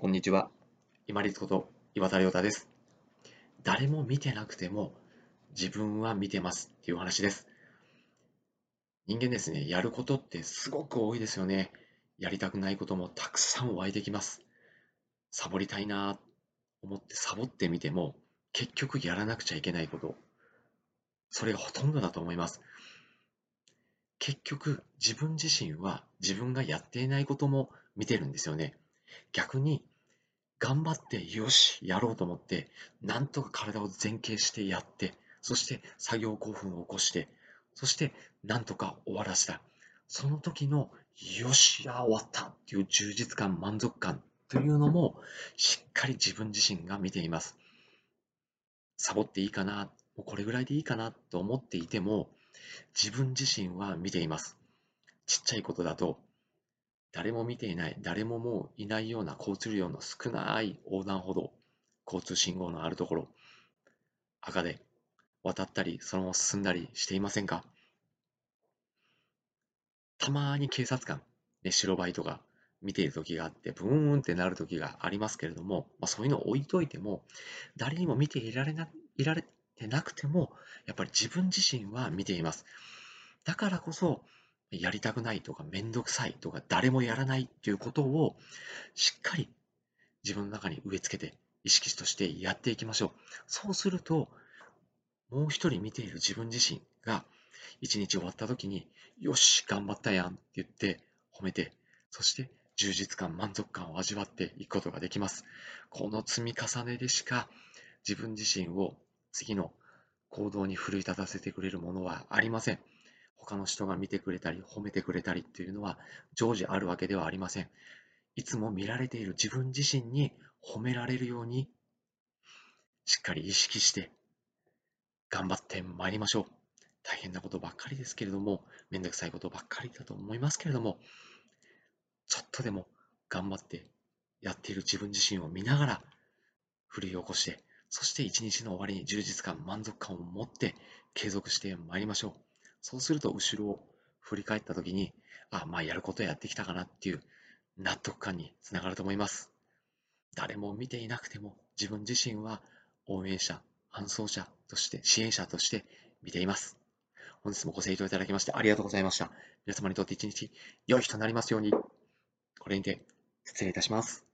こんにちは。今立こと岩田亮太です。誰も見てなくても自分は見てますっていう話です。人間ですね、やることってすごく多いですよね。やりたくないこともたくさん湧いてきます。サボりたいなと思ってサボってみても結局やらなくちゃいけないこと、それがほとんどだと思います。結局自分自身は自分がやっていないことも見てるんですよね。逆に頑張ってよしやろうと思ってなんとか体を前傾してやってそして作業興奮を起こしてそしてなんとか終わらせた。その時のよしや終わったっていう充実感満足感というのもしっかり自分自身が見ています。サボっていいかなもうこれぐらいでいいかなと思っていても自分自身は見ています。ちっちゃいことだと誰も見ていない、誰ももういないような交通量の少ない横断歩道、交通信号のあるところ、赤で渡ったり、そのまま進んだりしていませんか？たまに警察官、ね、白バイとか見ている時があって、ブーンってなる時がありますけれども、まあ、そういうのを置いといても、誰にも見ていられないられてなくても、やっぱり自分自身は見ています。だからこそ、やりたくないとかめんどくさいとか誰もやらないっていうことをしっかり自分の中に植え付けて意識としてやっていきましょう。そうするともう一人見ている自分自身が一日終わった時によし頑張ったやんって言って褒めてそして充実感満足感を味わっていくことができます。この積み重ねでしか自分自身を次の行動に奮い立たせてくれるものはありません。他の人が見てくれたり褒めてくれたりっていうのは常時あるわけではありません。いつも見られている自分自身に褒められるようにしっかり意識して頑張ってまいりましょう。大変なことばっかりですけれども、めんどくさいことばっかりだと思いますけれども、ちょっとでも頑張ってやっている自分自身を見ながら、奮い起こして、そして一日の終わりに充実感、満足感を持って継続してまいりましょう。そうすると後ろを振り返った時に、あ、まあやることやってきたかなっていう納得感につながると思います。誰も見ていなくても自分自身は応援者、伴走者として、支援者として見ています。本日もご清聴いただきましてありがとうございました。皆様にとって一日良い日となりますように。これにて失礼いたします。